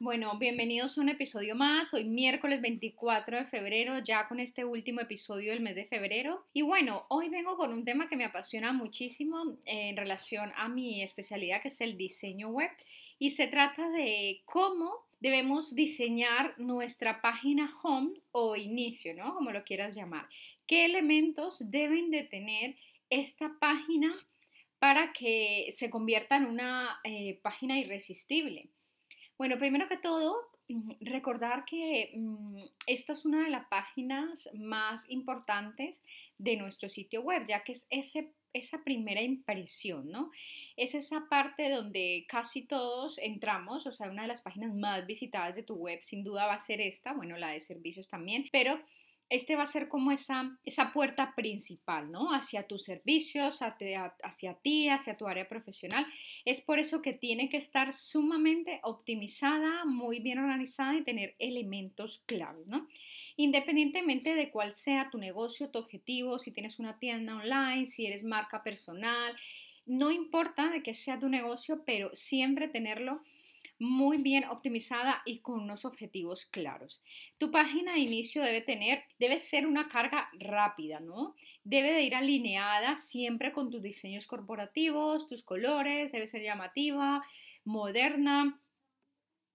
Bueno, bienvenidos a un episodio más. Hoy miércoles 24 de febrero, ya con este último episodio del mes de febrero. Y bueno, hoy vengo con un tema que me apasiona muchísimo en relación a mi especialidad, que es el diseño web. Y se trata de cómo debemos diseñar nuestra página home o inicio, ¿no? Como lo quieras llamar. ¿Qué elementos deben de tener esta página para que se convierta en una eh, página irresistible? Bueno, primero que todo, mm, recordar que mm, esto es una de las páginas más importantes de nuestro sitio web, ya que es ese, esa primera impresión, ¿no? Es esa parte donde casi todos entramos, o sea, una de las páginas más visitadas de tu web sin duda va a ser esta, bueno, la de servicios también, pero este va a ser como esa, esa puerta principal, ¿no? Hacia tus servicios, hacia, ti, hacia tu área profesional. Es por eso que tiene que estar sumamente optimizada, muy bien organizada y tener elementos claves, ¿no? Independientemente de cuál sea tu negocio, tu objetivo, si tienes una tienda online, si eres marca personal, no importa de qué sea tu negocio, pero siempre tenerlo muy bien optimizada y con unos objetivos claros. Tu página de inicio debe tener, debe ser una carga rápida, ¿no? Debe de ir alineada siempre con tus diseños corporativos, tus colores, debe ser llamativa, moderna.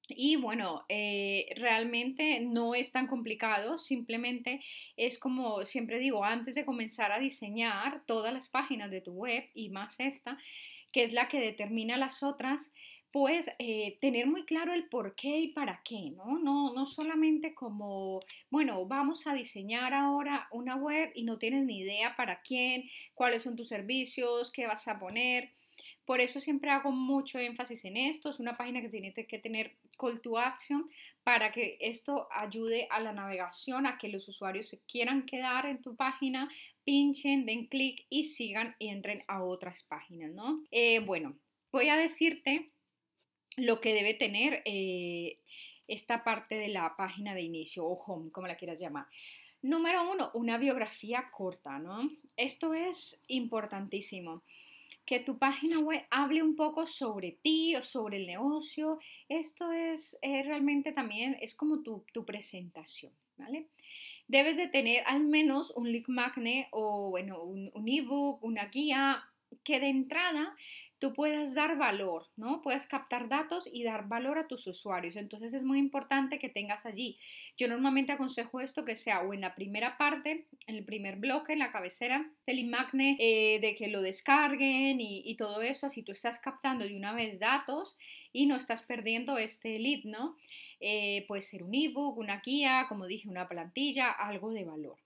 Y bueno, eh, realmente no es tan complicado, simplemente es como siempre digo, antes de comenzar a diseñar todas las páginas de tu web y más esta, que es la que determina las otras, pues eh, tener muy claro el por qué y para qué, ¿no? ¿no? No solamente como, bueno, vamos a diseñar ahora una web y no tienes ni idea para quién, cuáles son tus servicios, qué vas a poner. Por eso siempre hago mucho énfasis en esto. Es una página que tiene que tener call to action para que esto ayude a la navegación, a que los usuarios se quieran quedar en tu página, pinchen, den clic y sigan y entren a otras páginas, ¿no? Eh, bueno, voy a decirte lo que debe tener eh, esta parte de la página de inicio o home, como la quieras llamar. Número uno, una biografía corta, ¿no? Esto es importantísimo. Que tu página web hable un poco sobre ti o sobre el negocio. Esto es realmente también, es como tu, presentación, ¿vale? Debes de tener al menos un link magnet o, bueno, un, un ebook, una guía que de entrada tú puedas dar valor, ¿no? Puedes captar datos y dar valor a tus usuarios. Entonces es muy importante que tengas allí. Yo normalmente aconsejo esto que sea o en la primera parte, en el primer bloque, en la cabecera del imagne, eh, de que lo descarguen y, todo esto, así tú estás captando de una vez datos y no estás perdiendo este lead, ¿no? Eh, puede ser un ebook, una guía, como dije, una plantilla, algo de valor.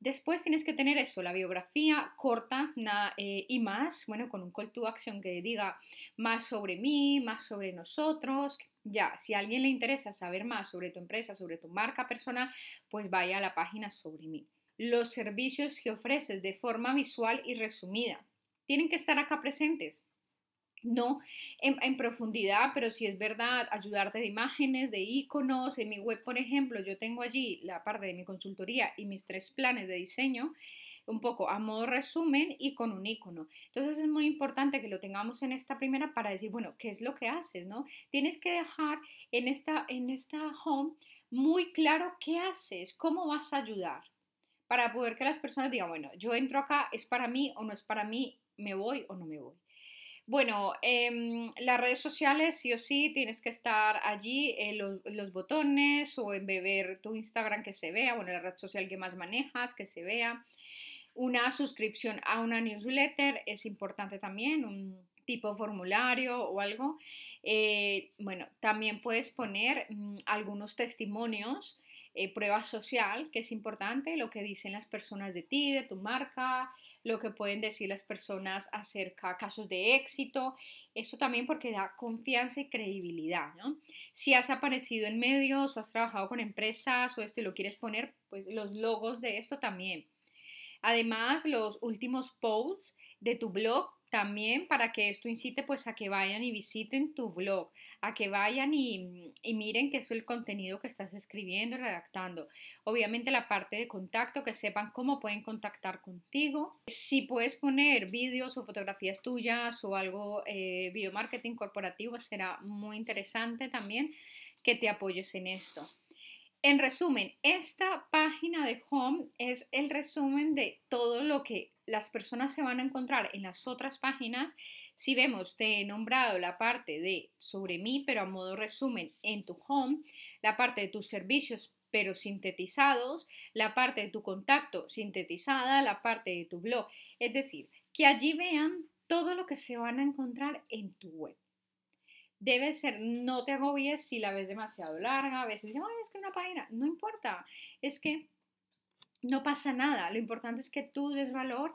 Después tienes que tener eso, la biografía corta eh, y más, bueno, con un call to action que diga más sobre mí, más sobre nosotros. Ya, si a alguien le interesa saber más sobre tu empresa, sobre tu marca personal, pues vaya a la página sobre mí. Los servicios que ofreces de forma visual y resumida tienen que estar acá presentes no en, profundidad, pero si es verdad, ayudarte de imágenes, de iconos. En mi web, por ejemplo, yo tengo allí la parte de mi consultoría y mis tres planes de diseño, un poco a modo resumen y con un icono. Entonces es muy importante que lo tengamos en esta primera para decir, bueno, ¿qué es lo que haces? ¿no? Tienes que dejar en esta, en esta home muy claro qué haces, cómo vas a ayudar, para poder que las personas digan, bueno, yo entro acá, es para mí o no es para mí, me voy o no me voy. Bueno, em, las redes sociales sí o sí tienes que estar allí en los, botones o en beber tu Instagram que se vea, bueno, la red social que más manejas, que se vea. Una suscripción a una newsletter es importante también, un tipo formulario o algo. Eh, bueno, también puedes poner mm, algunos testimonios eh, prueba social, que es importante, lo que dicen las personas de ti, de tu marca, lo que pueden decir las personas acerca de casos de éxito. Eso también porque da confianza y credibilidad, ¿no? Si has aparecido en medios o has trabajado con empresas o esto y lo quieres poner, pues los logos de esto también. Además, los últimos posts de tu blog también para que esto incite pues a que vayan y visiten tu blog, a que vayan y, miren qué es el contenido que estás escribiendo, redactando. Obviamente la parte de contacto, que sepan cómo pueden contactar contigo. Si puedes poner vídeos o fotografías tuyas o algo, eh, video marketing corporativo, será muy interesante también que te apoyes en esto. En resumen, esta página de Home es el resumen de todo lo que las personas se van a encontrar en las otras páginas. Si vemos, te he nombrado la parte de sobre mí, pero a modo resumen en tu Home, la parte de tus servicios, pero sintetizados, la parte de tu contacto sintetizada, la parte de tu blog. Es decir, que allí vean todo lo que se van a encontrar en tu web debe ser, no te agobies si la ves demasiado larga, a veces dices, Ay, es que una página, no importa, es que no pasa nada, lo importante es que tú des valor.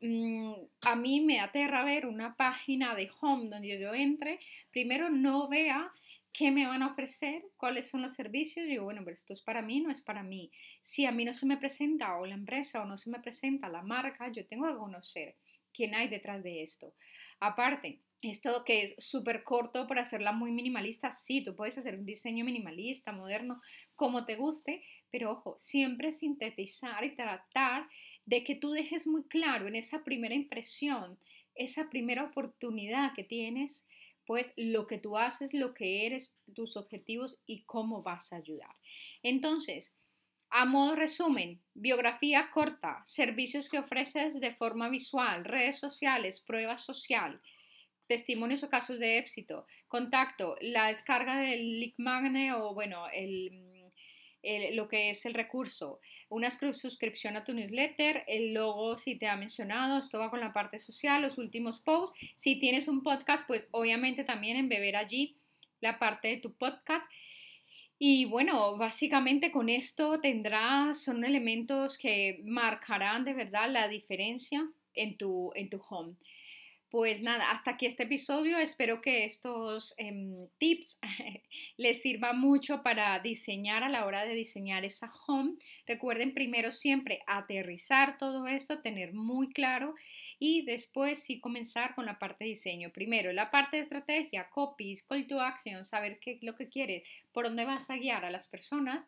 Mm, a mí me aterra ver una página de home donde yo entre, primero no vea qué me van a ofrecer, cuáles son los servicios, digo, bueno, pero esto es para mí, no es para mí. Si a mí no se me presenta o la empresa o no se me presenta la marca, yo tengo que conocer quién hay detrás de esto. Aparte, esto que es súper corto para hacerla muy minimalista, sí, tú puedes hacer un diseño minimalista, moderno, como te guste, pero ojo, siempre sintetizar y tratar de que tú dejes muy claro en esa primera impresión, esa primera oportunidad que tienes, pues lo que tú haces, lo que eres, tus objetivos y cómo vas a ayudar. Entonces, a modo resumen, biografía corta, servicios que ofreces de forma visual, redes sociales, prueba social, testimonios o casos de éxito, contacto, la descarga del link magne o bueno, lo que es el recurso, una suscripción a tu newsletter, el logo si te ha mencionado, esto va con la parte social, los últimos posts. Si tienes un podcast, pues obviamente también embeber allí la parte de tu podcast. Y bueno, básicamente con esto tendrás, son elementos que marcarán de verdad la diferencia en tu, en tu home. Pues nada, hasta aquí este episodio. Espero que estos em, tips les sirvan mucho para diseñar a la hora de diseñar esa home. Recuerden primero siempre aterrizar todo esto, tener muy claro y después sí comenzar con la parte de diseño. Primero, la parte de estrategia, copies, call to action, saber qué es lo que quieres, por dónde vas a guiar a las personas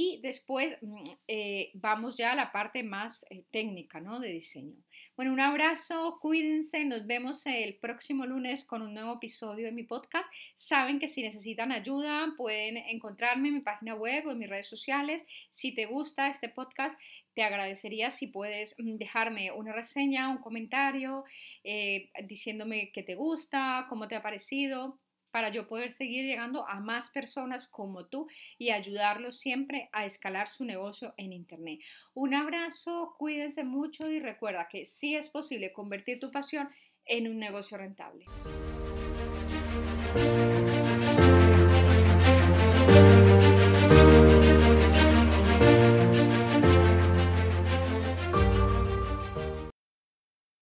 y después mm, eh, vamos ya a la parte más eh, técnica, ¿no? De diseño. Bueno, un abrazo, cuídense, nos vemos el próximo lunes con un nuevo episodio de mi podcast. Saben que si necesitan ayuda pueden encontrarme en mi página web o en mis redes sociales. Si te gusta este podcast, te agradecería si puedes mm, dejarme una reseña, un comentario, eh, diciéndome qué te gusta, cómo te ha parecido para yo poder seguir llegando a más personas como tú y ayudarlos siempre a escalar su negocio en Internet. Un abrazo, cuídense mucho y recuerda que sí es posible convertir tu pasión en un negocio rentable.